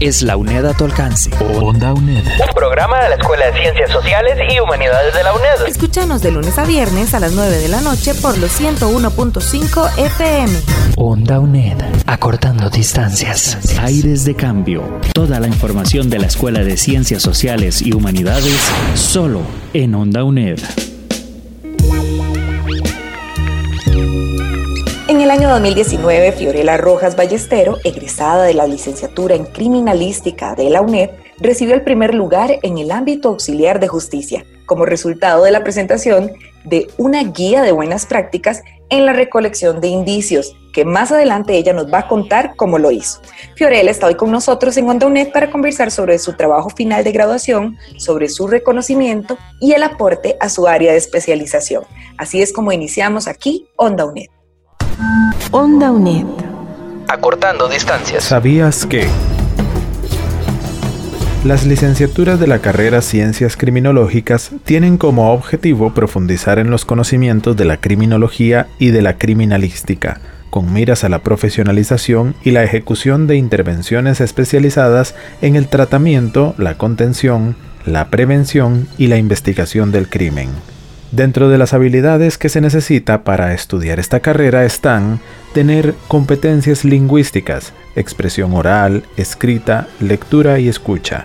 es la UNED a tu alcance. Onda UNED. Un programa de la Escuela de Ciencias Sociales y Humanidades de la UNED. Escúchanos de lunes a viernes a las 9 de la noche por los 101.5 FM. Onda UNED. Acortando distancias. Aires de cambio. Toda la información de la Escuela de Ciencias Sociales y Humanidades solo en Onda UNED. En el año 2019, Fiorella Rojas Ballestero, egresada de la licenciatura en Criminalística de la UNED, recibió el primer lugar en el ámbito auxiliar de justicia, como resultado de la presentación de una guía de buenas prácticas en la recolección de indicios, que más adelante ella nos va a contar cómo lo hizo. Fiorella está hoy con nosotros en Onda UNED para conversar sobre su trabajo final de graduación, sobre su reconocimiento y el aporte a su área de especialización. Así es como iniciamos aquí Onda UNED. Onda UNED. Acortando distancias. ¿Sabías que? Las licenciaturas de la carrera Ciencias Criminológicas tienen como objetivo profundizar en los conocimientos de la criminología y de la criminalística, con miras a la profesionalización y la ejecución de intervenciones especializadas en el tratamiento, la contención, la prevención y la investigación del crimen. Dentro de las habilidades que se necesita para estudiar esta carrera están tener competencias lingüísticas, expresión oral, escrita, lectura y escucha.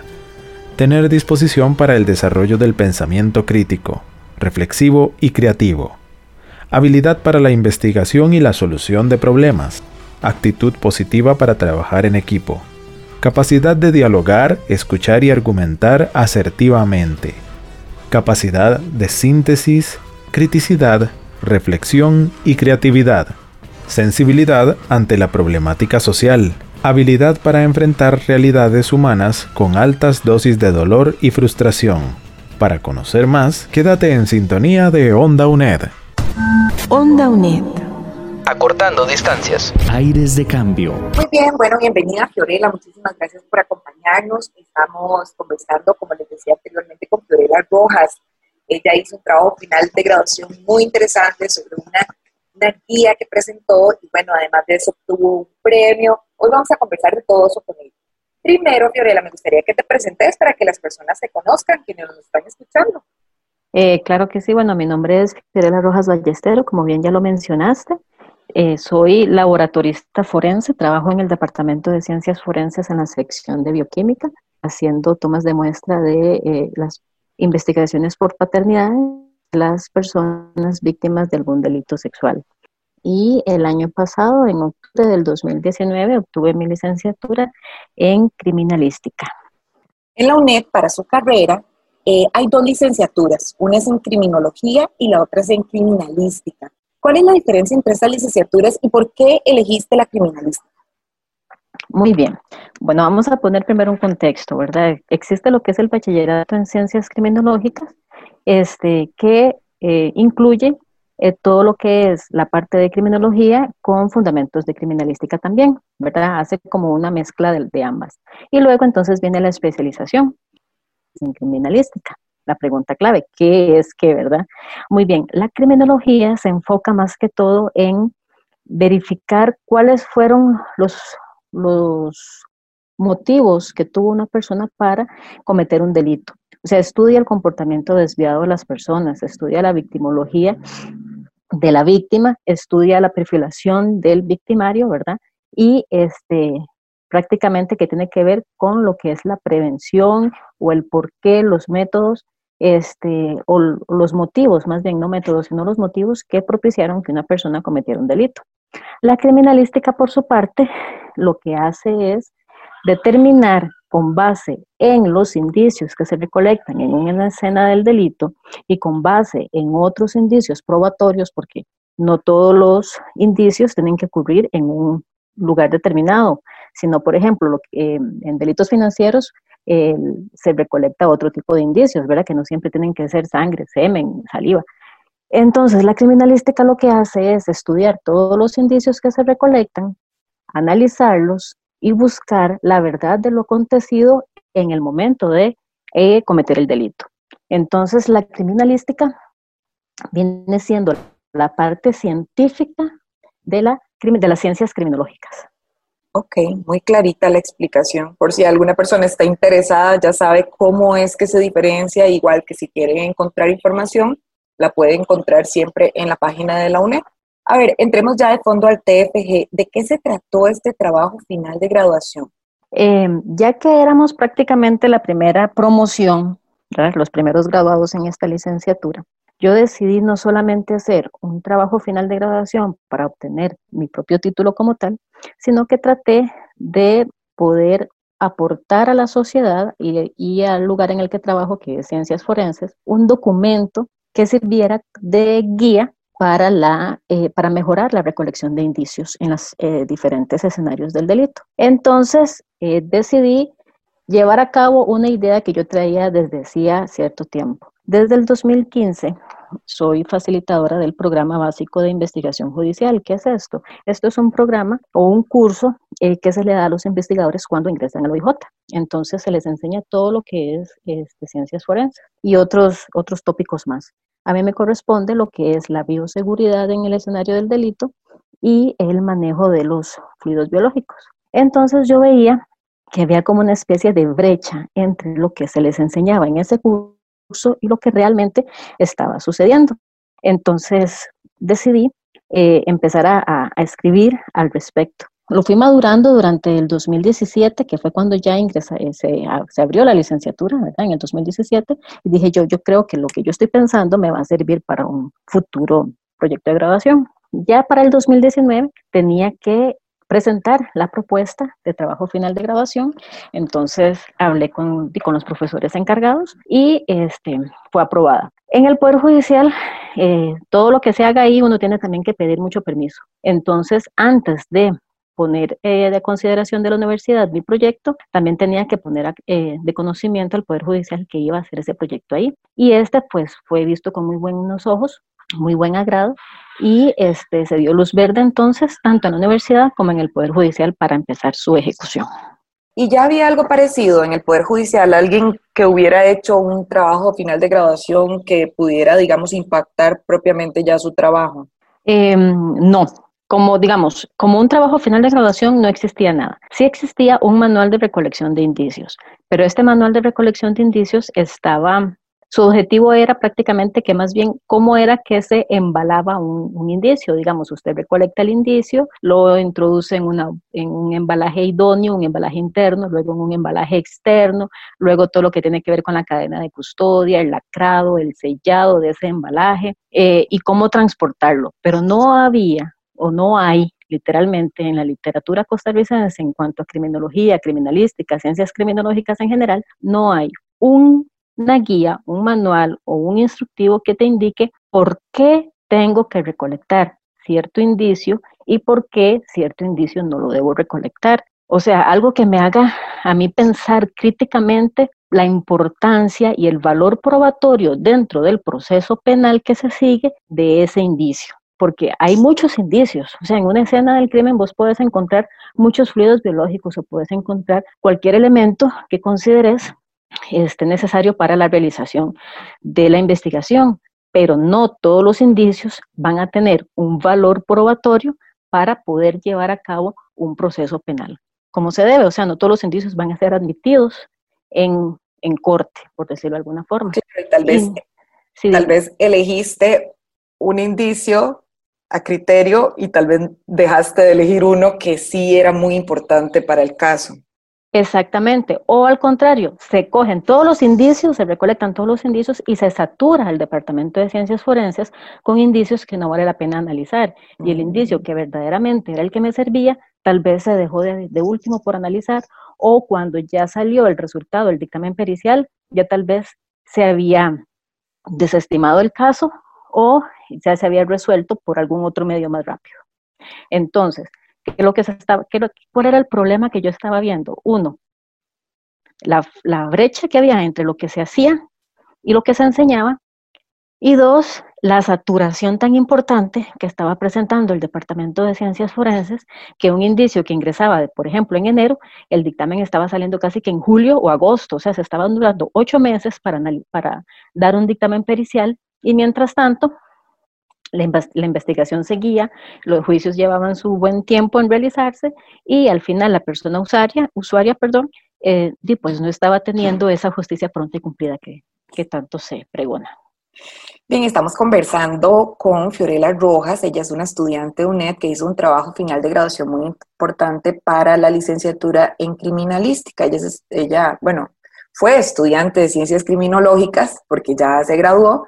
Tener disposición para el desarrollo del pensamiento crítico, reflexivo y creativo. Habilidad para la investigación y la solución de problemas. Actitud positiva para trabajar en equipo. Capacidad de dialogar, escuchar y argumentar asertivamente capacidad de síntesis, criticidad, reflexión y creatividad, sensibilidad ante la problemática social, habilidad para enfrentar realidades humanas con altas dosis de dolor y frustración. Para conocer más, quédate en sintonía de Onda UNED. Onda UNED. Acortando distancias. Aires de cambio. Muy bien, bueno, bienvenida Fiorella, muchísimas gracias por acompañarnos. Estamos conversando, como les decía anteriormente, con Fiorella Rojas. Ella hizo un trabajo final de graduación muy interesante sobre una, una guía que presentó y bueno, además de eso obtuvo un premio. Hoy vamos a conversar de todo eso con ella. Primero, Fiorella, me gustaría que te presentes para que las personas se conozcan, quienes nos están escuchando. Eh, claro que sí, bueno, mi nombre es Fiorella Rojas Ballestero, como bien ya lo mencionaste. Eh, soy laboratorista forense, trabajo en el Departamento de Ciencias Forenses en la sección de bioquímica, haciendo tomas de muestra de eh, las investigaciones por paternidad de las personas víctimas de algún delito sexual. Y el año pasado, en octubre del 2019, obtuve mi licenciatura en criminalística. En la UNED, para su carrera, eh, hay dos licenciaturas, una es en criminología y la otra es en criminalística. ¿Cuál es la diferencia entre estas licenciaturas y por qué elegiste la criminalística? Muy bien. Bueno, vamos a poner primero un contexto, ¿verdad? Existe lo que es el bachillerato en ciencias criminológicas, este, que eh, incluye eh, todo lo que es la parte de criminología con fundamentos de criminalística también, ¿verdad? Hace como una mezcla de, de ambas. Y luego entonces viene la especialización en criminalística la pregunta clave, ¿qué es qué, verdad? Muy bien, la criminología se enfoca más que todo en verificar cuáles fueron los, los motivos que tuvo una persona para cometer un delito. O sea, estudia el comportamiento desviado de las personas, estudia la victimología de la víctima, estudia la perfilación del victimario, ¿verdad? Y este, prácticamente que tiene que ver con lo que es la prevención o el por qué, los métodos este, o los motivos, más bien no métodos, sino los motivos que propiciaron que una persona cometiera un delito. La criminalística, por su parte, lo que hace es determinar con base en los indicios que se recolectan en una escena del delito y con base en otros indicios probatorios, porque no todos los indicios tienen que ocurrir en un lugar determinado, sino, por ejemplo, eh, en delitos financieros se recolecta otro tipo de indicios, ¿verdad? Que no siempre tienen que ser sangre, semen, saliva. Entonces, la criminalística lo que hace es estudiar todos los indicios que se recolectan, analizarlos y buscar la verdad de lo acontecido en el momento de eh, cometer el delito. Entonces, la criminalística viene siendo la parte científica de, la, de las ciencias criminológicas. Ok, muy clarita la explicación. Por si alguna persona está interesada, ya sabe cómo es que se diferencia, igual que si quieren encontrar información, la puede encontrar siempre en la página de la UNED. A ver, entremos ya de fondo al TFG. ¿De qué se trató este trabajo final de graduación? Em, ya que éramos prácticamente la primera promoción, los primeros graduados en esta licenciatura, yo decidí no solamente hacer un trabajo final de graduación para obtener mi propio título como tal, sino que traté de poder aportar a la sociedad y, al lugar en el que trabajo, que es Ciencias Forenses, un documento que sirviera de guía para, la, eh, para mejorar la recolección de indicios en los eh, diferentes escenarios del delito. Entonces, eh, decidí llevar a cabo una idea que yo traía desde hacía cierto tiempo. Desde el 2015 soy facilitadora del programa básico de investigación judicial. ¿Qué es esto? Esto es un programa o un curso eh, que se le da a los investigadores cuando ingresan al OIJ. Entonces se les enseña todo lo que es este, ciencias forenses y otros, otros tópicos más. A mí me corresponde lo que es la bioseguridad en el escenario del delito y el manejo de los fluidos biológicos. Entonces yo veía que había como una especie de brecha entre lo que se les enseñaba en ese curso y lo que realmente estaba sucediendo. Entonces decidí eh, empezar a, escribir al respecto. Lo fui madurando durante el 2017, que fue cuando ya ingresa, eh, se, abrió la licenciatura, ¿verdad? En el 2017, y dije yo, yo creo que lo que yo estoy pensando me va a servir para un futuro proyecto de graduación. Ya para el 2019 tenía que presentar la propuesta de trabajo final de graduación. Entonces hablé con, con los profesores encargados y este, fue aprobada. En el Poder Judicial, eh, todo lo que se haga ahí uno tiene también que pedir mucho permiso. Entonces, antes de poner eh, de consideración de la universidad mi proyecto, también tenía que poner eh, de conocimiento al Poder Judicial que iba a hacer ese proyecto ahí. Y este pues fue visto con muy buenos ojos, muy buen agrado, y este, se dio luz verde entonces tanto en la universidad como en el Poder Judicial para empezar su ejecución. ¿Y ya había algo parecido en el Poder Judicial? ¿Alguien que hubiera hecho un trabajo final de graduación que pudiera, digamos, impactar propiamente ya su trabajo? Em, no, como digamos, como un trabajo final de graduación no existía nada. Sí existía un manual de recolección de indicios, pero este manual de recolección de indicios estaba su objetivo era prácticamente que más bien cómo era que se embalaba un, indicio. Digamos, usted recolecta el indicio, lo introduce en, un embalaje idóneo, un embalaje interno, luego en un embalaje externo, luego todo lo que tiene que ver con la cadena de custodia, el lacrado, el sellado de ese embalaje eh, y cómo transportarlo. Pero no había o no hay literalmente en la literatura costarricense en cuanto a criminología, criminalística, ciencias criminológicas en general, no hay un una guía, un manual o un instructivo que te indique por qué tengo que recolectar cierto indicio y por qué cierto indicio no lo debo recolectar. O sea, algo que me haga a mí pensar críticamente la importancia y el valor probatorio dentro del proceso penal que se sigue de ese indicio. Porque hay muchos indicios. O sea, en una escena del crimen vos puedes encontrar muchos fluidos biológicos o puedes encontrar cualquier elemento que consideres este, necesario para la realización de la investigación, pero no todos los indicios van a tener un valor probatorio para poder llevar a cabo un proceso penal, como se debe. O sea, no todos los indicios van a ser admitidos en, corte, por decirlo de alguna forma. tal vez, tal vez elegiste un indicio a criterio y tal vez dejaste de elegir uno que sí era muy importante para el caso. Exactamente. O al contrario, se cogen todos los indicios, se recolectan todos los indicios y se satura el Departamento de Ciencias Forenses con indicios que no vale la pena analizar. Y el indicio que verdaderamente era el que me servía, tal vez se dejó de, último por analizar o cuando ya salió el resultado del dictamen pericial, ya tal vez se había desestimado el caso o ya se había resuelto por algún otro medio más rápido. Entonces, lo que se estaba, ¿cuál era el problema que yo estaba viendo? Uno, la brecha que había entre lo que se hacía y lo que se enseñaba. Y dos, la saturación tan importante que estaba presentando el Departamento de Ciencias Forenses, que un indicio que ingresaba, por ejemplo, en enero, el dictamen estaba saliendo casi que en julio o agosto, o sea, se estaban durando ocho meses para dar un dictamen pericial y mientras tanto, la, investigación seguía, los juicios llevaban su buen tiempo en realizarse y al final la persona usuaria, usuaria perdón, eh, pues no estaba teniendo esa justicia pronta y cumplida que, que tanto se pregona. Bien, estamos conversando con Fiorella Rojas. Ella es una estudiante de UNED que hizo un trabajo final de graduación muy importante para la licenciatura en criminalística. Ella, ella bueno, fue estudiante de ciencias criminológicas porque ya se graduó.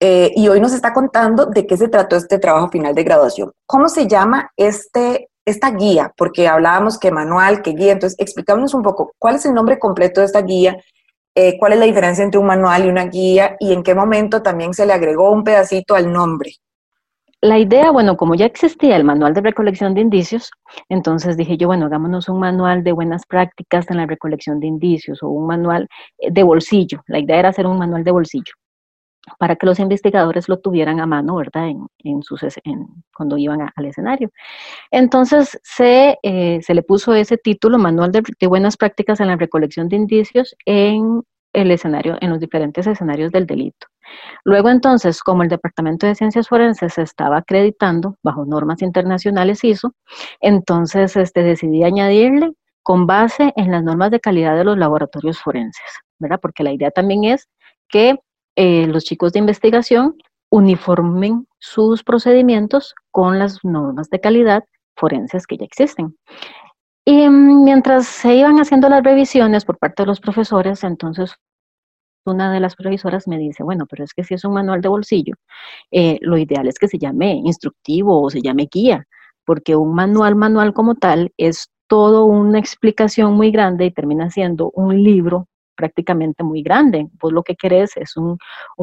Eh, y hoy nos está contando de qué se trató este trabajo final de graduación. ¿Cómo se llama este, esta guía? Porque hablábamos que manual, que guía. Entonces, explicámonos un poco cuál es el nombre completo de esta guía eh, cuál es la diferencia entre un manual y una guía y en qué momento también se le agregó un pedacito al nombre. La idea, bueno, como ya existía el manual de recolección de indicios, entonces dije yo, bueno, hagámonos un manual de buenas prácticas en la recolección de indicios o un manual eh, de bolsillo. La idea era hacer un manual de bolsillo para que los investigadores lo tuvieran a mano, ¿verdad? En, sus, cuando iban al escenario. Entonces se, eh, se, le puso ese título, Manual de, Buenas Prácticas en la Recolección de Indicios, en el escenario, en los diferentes escenarios del delito. Luego entonces, como el Departamento de Ciencias Forenses se estaba acreditando bajo normas internacionales ISO, entonces este, decidí añadirle con base en las normas de calidad de los laboratorios forenses, ¿verdad? Porque la idea también es que eh, los chicos de investigación uniformen sus procedimientos con las normas de calidad forenses que ya existen. Y mientras se iban haciendo las revisiones por parte de los profesores, entonces una de las profesoras me dice, bueno, pero es que si es un manual de bolsillo, eh, lo ideal es que se llame instructivo o se llame guía, porque un manual manual como tal es todo una explicación muy grande y termina siendo un libro prácticamente muy grande. Vos lo que querés es un,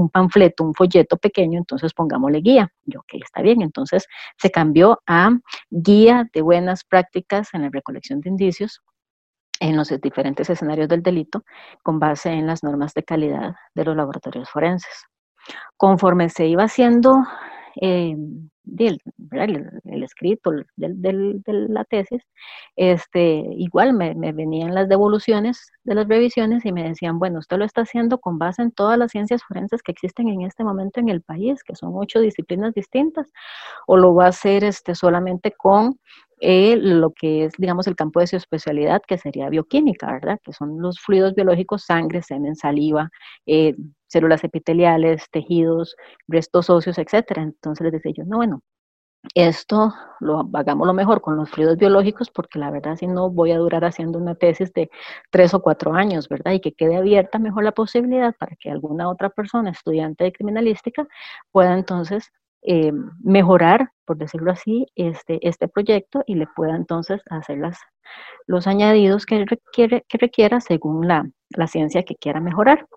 panfleto, un folleto pequeño, entonces pongámosle guía. Yo, ok, está bien. Entonces se cambió a guía de buenas prácticas en la recolección de indicios en los diferentes escenarios del delito con base en las normas de calidad de los laboratorios forenses. Conforme se iba haciendo eh, el, escrito de la tesis, este, igual me, venían las devoluciones de las revisiones y me decían, bueno, usted lo está haciendo con base en todas las ciencias forenses que existen en este momento en el país, que son ocho disciplinas distintas, o lo va a hacer este, solamente con eh, lo que es, digamos, el campo de su especialidad, que sería bioquímica, ¿verdad? Que son los fluidos biológicos, sangre, semen, saliva, eh, células epiteliales, tejidos, restos óseos, etcétera. Entonces les decía yo, no, bueno, esto lo hagamos lo mejor con los fluidos biológicos, porque la verdad si no voy a durar haciendo una tesis de tres o cuatro años, ¿verdad? Y que quede abierta mejor la posibilidad para que alguna otra persona, estudiante de criminalística, pueda entonces eh, mejorar, por decirlo así, este, este proyecto y le pueda entonces hacer las, los añadidos que, requiere, que requiera según la, la ciencia que quiera mejorar.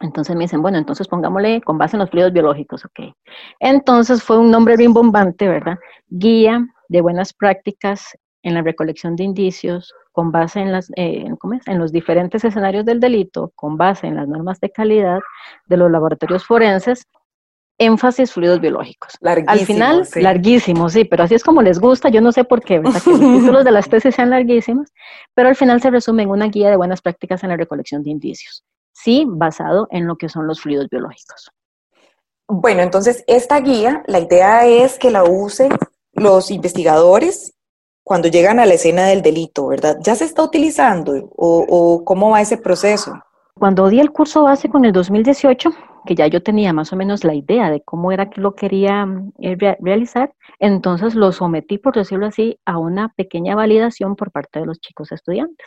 Entonces me dicen, bueno, entonces pongámosle con base en los fluidos biológicos, ok. Entonces fue un nombre bien bombante, ¿verdad? Guía de buenas prácticas en la recolección de indicios, con base en, las, eh, en los diferentes escenarios del delito, con base en las normas de calidad de los laboratorios forenses, énfasis fluidos biológicos. Larguísimo, Al final, larguísimo, sí, pero así es como les gusta, yo no sé por qué, ¿verdad? Que los títulos de las tesis sean larguísimos, pero al final se resume en una guía de buenas prácticas en la recolección de indicios sí basado en lo que son los fluidos biológicos. Bueno, entonces esta guía, la idea es que la usen los investigadores cuando llegan a la escena del delito, ¿verdad? ¿Ya se está utilizando o, o cómo va ese proceso? Cuando di el curso básico en el 2018, que ya yo tenía más o menos la idea de cómo era que lo quería eh, realizar, entonces lo sometí, por decirlo así, a una pequeña validación por parte de los chicos estudiantes.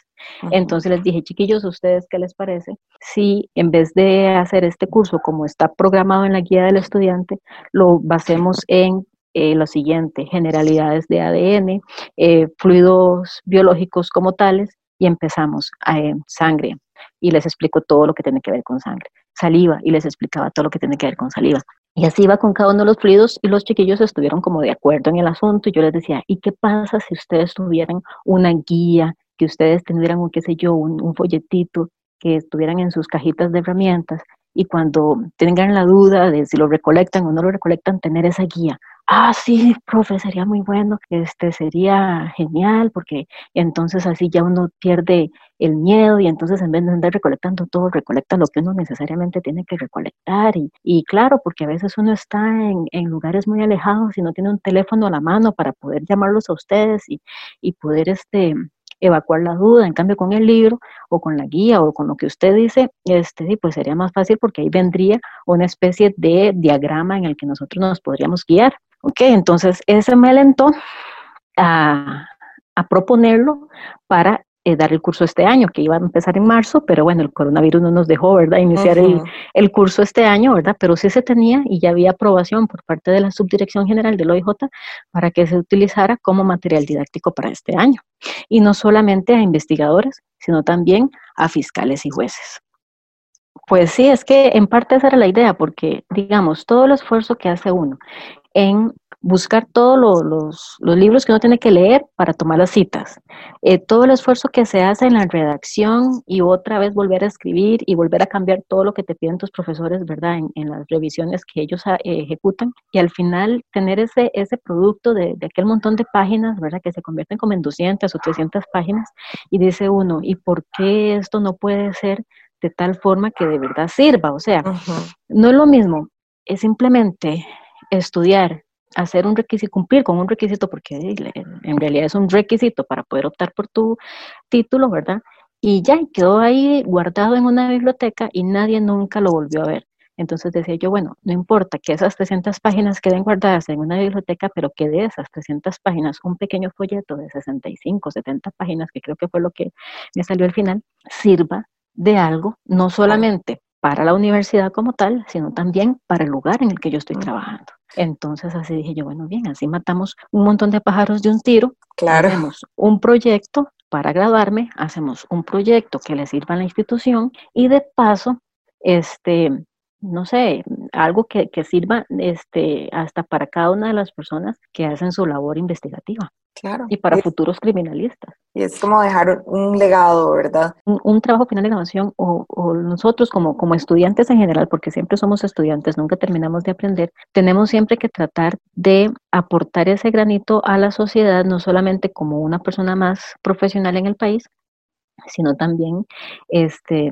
Entonces les dije, chiquillos, ¿a ustedes qué les parece? Si en vez de hacer este curso como está programado en la guía del estudiante, lo basemos en eh, lo siguiente, generalidades de ADN, eh, fluidos biológicos como tales, y empezamos a sangre, y les explico todo lo que tiene que ver con sangre. Saliva y les explicaba todo lo que tiene que ver con saliva. Y así iba con cada uno de los fluidos y los chiquillos estuvieron como de acuerdo en el asunto y yo les decía, ¿y qué pasa si ustedes tuvieran una guía que ustedes tendrían, un, qué sé yo, un, folletito que estuvieran en sus cajitas de herramientas y cuando tengan la duda de si lo recolectan o no lo recolectan, tener esa guía ah, sí, profe, sería muy bueno, este sería genial, porque entonces así ya uno pierde el miedo y entonces en vez de andar recolectando todo, recolecta lo que uno necesariamente tiene que recolectar. Y, y claro, porque a veces uno está en, en, lugares muy alejados y no tiene un teléfono a la mano para poder llamarlos a ustedes y, y poder este, evacuar la duda. En cambio, con el libro o con la guía o con lo que usted dice, este, pues sería más fácil porque ahí vendría una especie de diagrama en el que nosotros nos podríamos guiar. Ok, entonces ese me alentó a, proponerlo para eh, dar el curso este año, que iba a empezar en marzo, pero bueno, el coronavirus no nos dejó, ¿verdad?, iniciar el, el, curso este año, ¿verdad? Pero sí se tenía y ya había aprobación por parte de la Subdirección General del OIJ para que se utilizara como material didáctico para este año. Y no solamente a investigadores, sino también a fiscales y jueces. Pues sí, es que en parte esa era la idea, porque digamos, todo el esfuerzo que hace uno en buscar todos los, libros que uno tiene que leer para tomar las citas, eh, todo el esfuerzo que se hace en la redacción y otra vez volver a escribir y volver a cambiar todo lo que te piden tus profesores, ¿verdad? En, las revisiones que ellos ah, ejecutan y al final tener ese, ese producto de, de, aquel montón de páginas, ¿verdad? Que se convierten como en 200 o 300 páginas y dice uno, ¿y por qué esto no puede ser de tal forma que de verdad sirva? O sea, no es lo mismo, es simplemente estudiar, hacer un requisito, cumplir con un requisito, porque en realidad es un requisito para poder optar por tu título, ¿verdad? Y ya quedó ahí guardado en una biblioteca y nadie nunca lo volvió a ver. Entonces decía yo, bueno, no importa que esas 300 páginas queden guardadas en una biblioteca, pero que de esas 300 páginas, un pequeño folleto de 65, 70 páginas, que creo que fue lo que me salió al final, sirva de algo, no solamente para la universidad como tal, sino también para el lugar en el que yo estoy trabajando. Entonces así dije yo, bueno, bien, así matamos un montón de pájaros de un tiro. Claro. Hacemos un proyecto para graduarme, hacemos un proyecto que le sirva a la institución y de paso, este, no sé, algo que, que sirva este, hasta para cada una de las personas que hacen su labor investigativa. Claro. Y para futuros criminalistas. Y es como dejar un legado, ¿verdad? Un, trabajo final de graduación o, o, nosotros como, como estudiantes en general, porque siempre somos estudiantes, nunca terminamos de aprender, tenemos siempre que tratar de aportar ese granito a la sociedad, no solamente como una persona más profesional en el país, sino también este,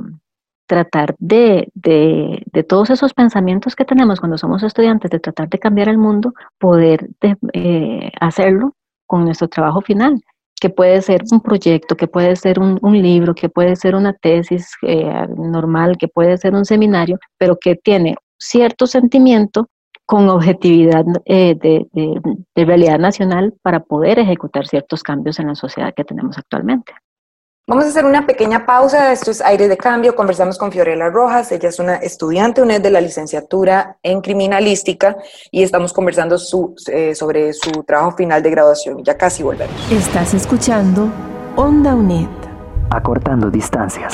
tratar de, de, de, todos esos pensamientos que tenemos cuando somos estudiantes, de tratar de cambiar el mundo, poder de, eh, hacerlo con nuestro trabajo final, que puede ser un proyecto, que puede ser un, libro, que puede ser una tesis eh, normal, que puede ser un seminario, pero que tiene cierto sentimiento con objetividad eh, de, de realidad nacional para poder ejecutar ciertos cambios en la sociedad que tenemos actualmente. Vamos a hacer una pequeña pausa. Esto es Aire de Cambio. Conversamos con Fiorella Rojas. Ella es una estudiante UNED de la licenciatura en criminalística y estamos conversando eh, sobre su trabajo final de graduación. Ya casi volvemos. Estás escuchando Onda UNED. Acortando distancias.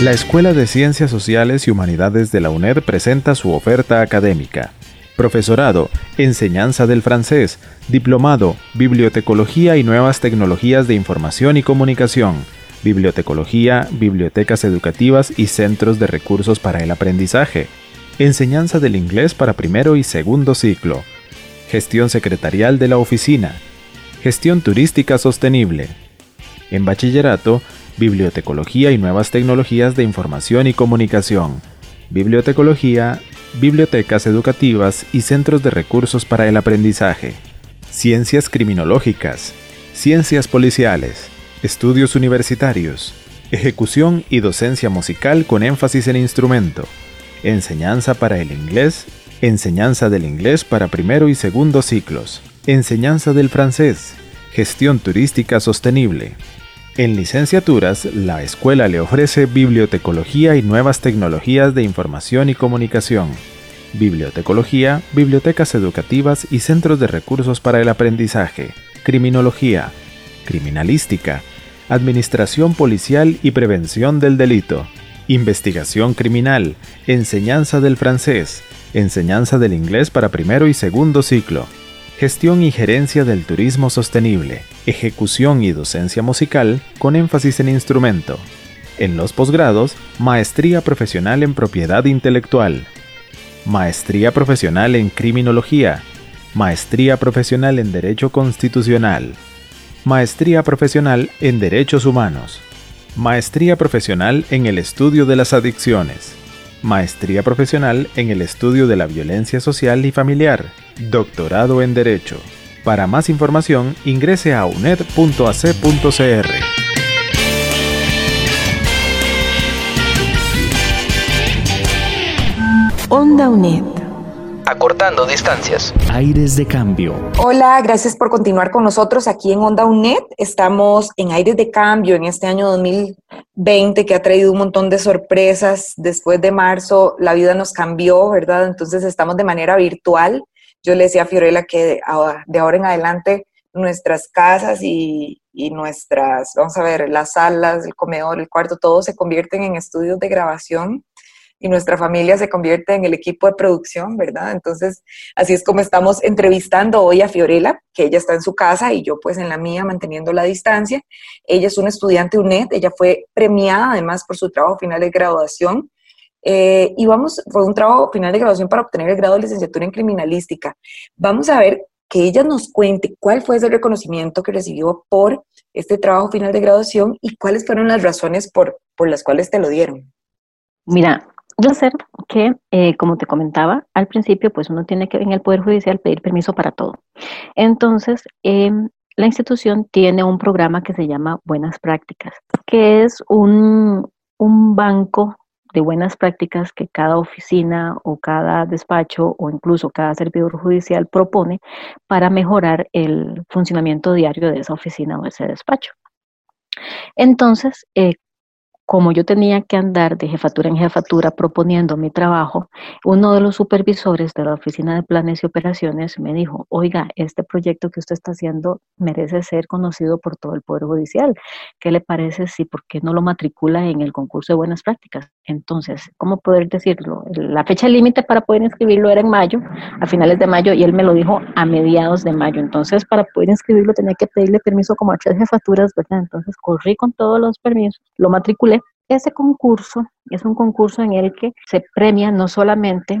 La Escuela de Ciencias Sociales y Humanidades de la UNED presenta su oferta académica. Profesorado, Enseñanza del francés, Diplomado, Bibliotecología y Nuevas Tecnologías de Información y Comunicación, Bibliotecología, Bibliotecas Educativas y Centros de Recursos para el Aprendizaje, Enseñanza del Inglés para primero y segundo ciclo, Gestión Secretarial de la Oficina, Gestión Turística Sostenible. En Bachillerato, Bibliotecología y Nuevas Tecnologías de Información y Comunicación, Bibliotecología, bibliotecas educativas y centros de recursos para el aprendizaje, ciencias criminológicas, ciencias policiales, estudios universitarios, ejecución y docencia musical con énfasis en instrumento, enseñanza para el inglés, enseñanza del inglés para primero y segundo ciclos, enseñanza del francés, gestión turística sostenible. En licenciaturas, la escuela le ofrece bibliotecología y nuevas tecnologías de información y comunicación, bibliotecología, bibliotecas educativas y centros de recursos para el aprendizaje, criminología, criminalística, administración policial y prevención del delito, investigación criminal, enseñanza del francés, enseñanza del inglés para primero y segundo ciclo, gestión y gerencia del turismo sostenible, ejecución y docencia musical con énfasis en instrumento. En los posgrados, maestría profesional en propiedad intelectual, maestría profesional en criminología, maestría profesional en derecho constitucional, maestría profesional en derechos humanos, maestría profesional en el estudio de las adicciones, maestría profesional en el estudio de la violencia social y familiar, doctorado en Derecho. Para más información, ingrese a uned.ac.cr. Onda UNED. Acortando distancias. Aires de cambio. Hola, gracias por continuar con nosotros aquí en Onda UNED. Estamos en Aires de Cambio en este año 2020 que ha traído un montón de sorpresas. Después de marzo la vida nos cambió, ¿verdad? Entonces estamos de manera virtual yo le decía a Fiorella que de ahora en adelante nuestras casas y, nuestras, vamos a ver, las salas, el comedor, el cuarto, todo se convierten en estudios de grabación y nuestra familia se convierte en el equipo de producción, ¿verdad? Entonces, así es como estamos entrevistando hoy a Fiorella, que ella está en su casa y yo pues en la mía manteniendo la distancia. Ella es una estudiante UNED, ella fue premiada además por su trabajo final de graduación eh, y vamos, fue un trabajo final de graduación para obtener el grado de licenciatura en criminalística. Vamos a ver que ella nos cuente cuál fue ese reconocimiento que recibió por este trabajo final de graduación y cuáles fueron las razones por, por las cuales te lo dieron. Mira, yo sé que, eh, como te comentaba al principio, pues uno tiene que en el Poder Judicial pedir permiso para todo. Entonces, em, la institución tiene un programa que se llama Buenas Prácticas, que es un, un banco de buenas prácticas que cada oficina o cada despacho o incluso cada servidor judicial propone para mejorar el funcionamiento diario de esa oficina o ese despacho. Entonces, eh, como yo tenía que andar de jefatura en jefatura proponiendo mi trabajo, uno de los supervisores de la Oficina de Planes y Operaciones me dijo, oiga, este proyecto que usted está haciendo merece ser conocido por todo el Poder Judicial. ¿Qué le parece si, por qué no lo matricula en el concurso de buenas prácticas? Entonces, ¿cómo poder decirlo? La fecha límite para poder inscribirlo era en mayo, a finales de mayo, y él me lo dijo a mediados de mayo. Entonces, para poder inscribirlo tenía que pedirle permiso como a tres jefaturas, ¿verdad? Entonces, corrí con todos los permisos, lo matriculé ese concurso es un concurso en el que se premia no solamente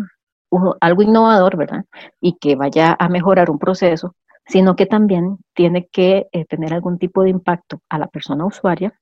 algo innovador, ¿verdad? Y que vaya a mejorar un proceso, sino que también tiene que eh, tener algún tipo de impacto a la persona usuaria,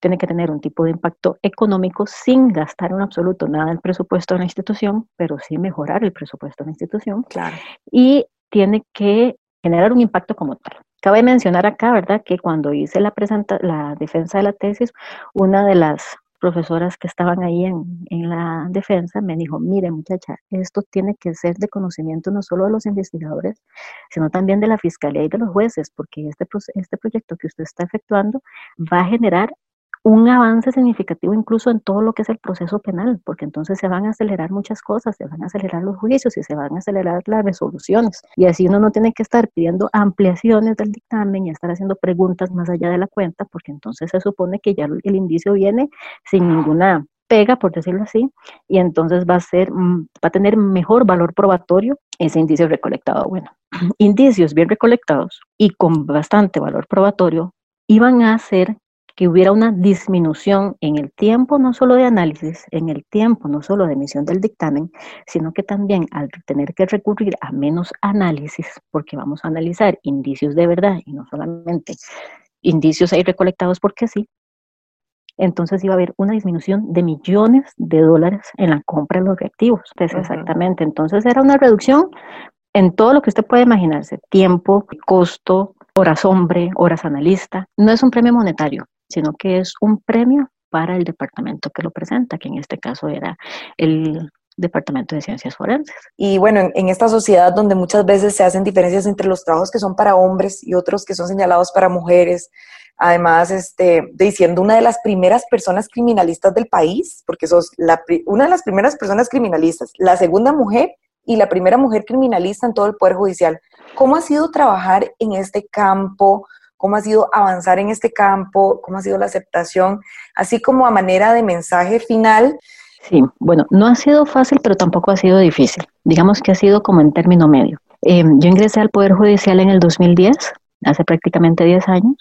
tiene que tener un tipo de impacto económico sin gastar en absoluto nada del presupuesto de la institución, pero sí mejorar el presupuesto de la institución. Claro. Y tiene que generar un impacto como tal. Cabe mencionar acá, ¿verdad?, que cuando hice la, la defensa de la tesis, una de las profesoras que estaban ahí en, en, la defensa me dijo, mire muchacha, esto tiene que ser de conocimiento no solo de los investigadores, sino también de la fiscalía y de los jueces, porque este, este proyecto que usted está efectuando va a generar un avance significativo incluso en todo lo que es el proceso penal, porque entonces se van a acelerar muchas cosas, se van a acelerar los juicios y se van a acelerar las resoluciones. Y así uno no tiene que estar pidiendo ampliaciones del dictamen y estar haciendo preguntas más allá de la cuenta, porque entonces se supone que ya el indicio viene sin ninguna pega, por decirlo así, y entonces va a ser, mm, va a tener mejor valor probatorio ese indicio recolectado. Bueno, indicios bien recolectados y con bastante valor probatorio iban a hacer que hubiera una disminución en el tiempo no solo de análisis, en el tiempo no solo de emisión del dictamen, sino que también al tener que recurrir a menos análisis, porque vamos a analizar indicios de verdad y no solamente indicios ahí recolectados porque sí, entonces iba a haber una disminución de millones de dólares en la compra de los reactivos. Exactamente. Entonces era una reducción en todo lo que usted puede imaginarse, tiempo, costo, horas hombre, horas analista. No es un premio monetario, sino que es un premio para el departamento que lo presenta, que en este caso era el Departamento de Ciencias Forenses. Y bueno, en, esta sociedad donde muchas veces se hacen diferencias entre los trabajos que son para hombres y otros que son señalados para mujeres, además, este, diciendo una de las primeras personas criminalistas del país, porque sos la, una de las primeras personas criminalistas, la segunda mujer y la primera mujer criminalista en todo el Poder Judicial. ¿Cómo ha sido trabajar en este campo? Cómo ha sido avanzar en este campo, cómo ha sido la aceptación, así como a manera de mensaje final. Sí, bueno, no ha sido fácil, pero tampoco ha sido difícil. Digamos que ha sido como en término medio. Eh, yo ingresé al Poder Judicial en el 2010, hace prácticamente 10 años,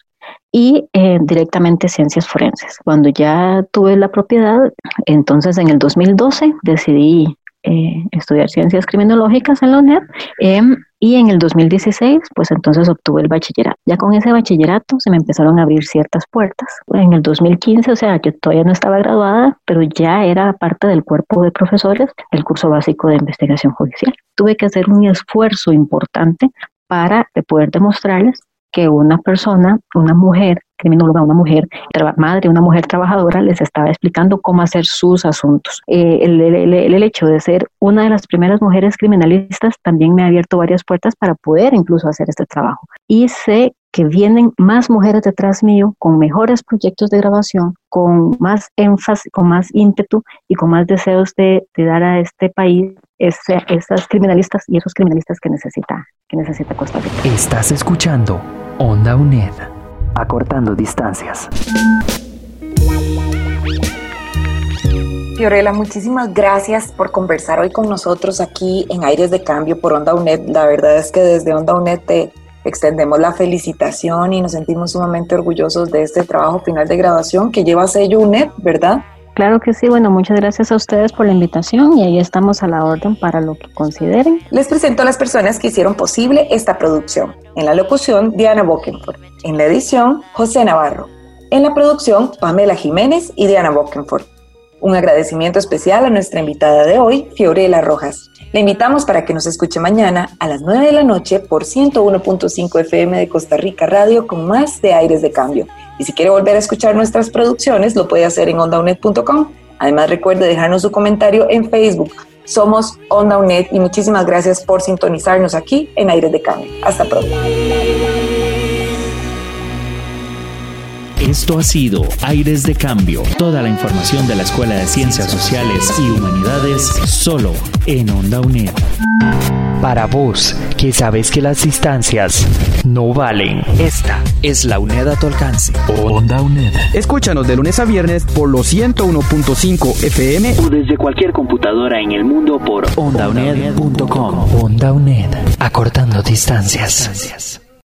y eh, directamente ciencias forenses. Cuando ya tuve la propiedad, entonces en el 2012 decidí eh, estudiar ciencias criminológicas en la UNED em, y en el 2016 pues entonces obtuve el bachillerato. Ya con ese bachillerato se me empezaron a abrir ciertas puertas. En el 2015, o sea, yo todavía no estaba graduada, pero ya era parte del cuerpo de profesores del curso básico de investigación judicial. Tuve que hacer un esfuerzo importante para poder demostrarles que una persona, una mujer criminóloga, una mujer madre, una mujer trabajadora, les estaba explicando cómo hacer sus asuntos. Eh, el, el, hecho de ser una de las primeras mujeres criminalistas también me ha abierto varias puertas para poder incluso hacer este trabajo. Y sé que vienen más mujeres detrás mío con mejores proyectos de grabación, con más énfasis, con más ímpetu y con más deseos de, de dar a este país esas criminalistas y esos criminalistas que necesita, que necesita Costa Rica. Estás escuchando Onda UNED, acortando distancias. Fiorella, muchísimas gracias por conversar hoy con nosotros aquí en Aires de Cambio por Onda UNED. La verdad es que desde Onda UNED te extendemos la felicitación y nos sentimos sumamente orgullosos de este trabajo final de graduación que lleva sello UNED, ¿verdad? Claro que sí, bueno, muchas gracias a ustedes por la invitación y ahí estamos a la orden para lo que consideren. Les presento a las personas que hicieron posible esta producción. En la locución, Diana Bokenford. En la edición, José Navarro. En la producción, Pamela Jiménez y Diana Bokenford. Un agradecimiento especial a nuestra invitada de hoy, Fiorella Rojas. Le invitamos para que nos escuche mañana a las 9 de la noche por 101.5 FM de Costa Rica Radio con más de Aires de Cambio. Y si quiere volver a escuchar nuestras producciones, lo puede hacer en ondaunet.com. Además, recuerde dejarnos su comentario en Facebook. Somos Onda UNED y muchísimas gracias por sintonizarnos aquí en Aires de Cambio. Hasta pronto. Esto ha sido Aires de Cambio. Toda la información de la Escuela de Ciencias Sociales y Humanidades solo en Onda UNED. Para vos, que sabes que las distancias no valen. Esta es la UNED a tu alcance. Onda UNED. Escúchanos de lunes a viernes por los 101.5 FM o desde cualquier computadora en el mundo por ondauned.com. Onda UNED, acortando distancias.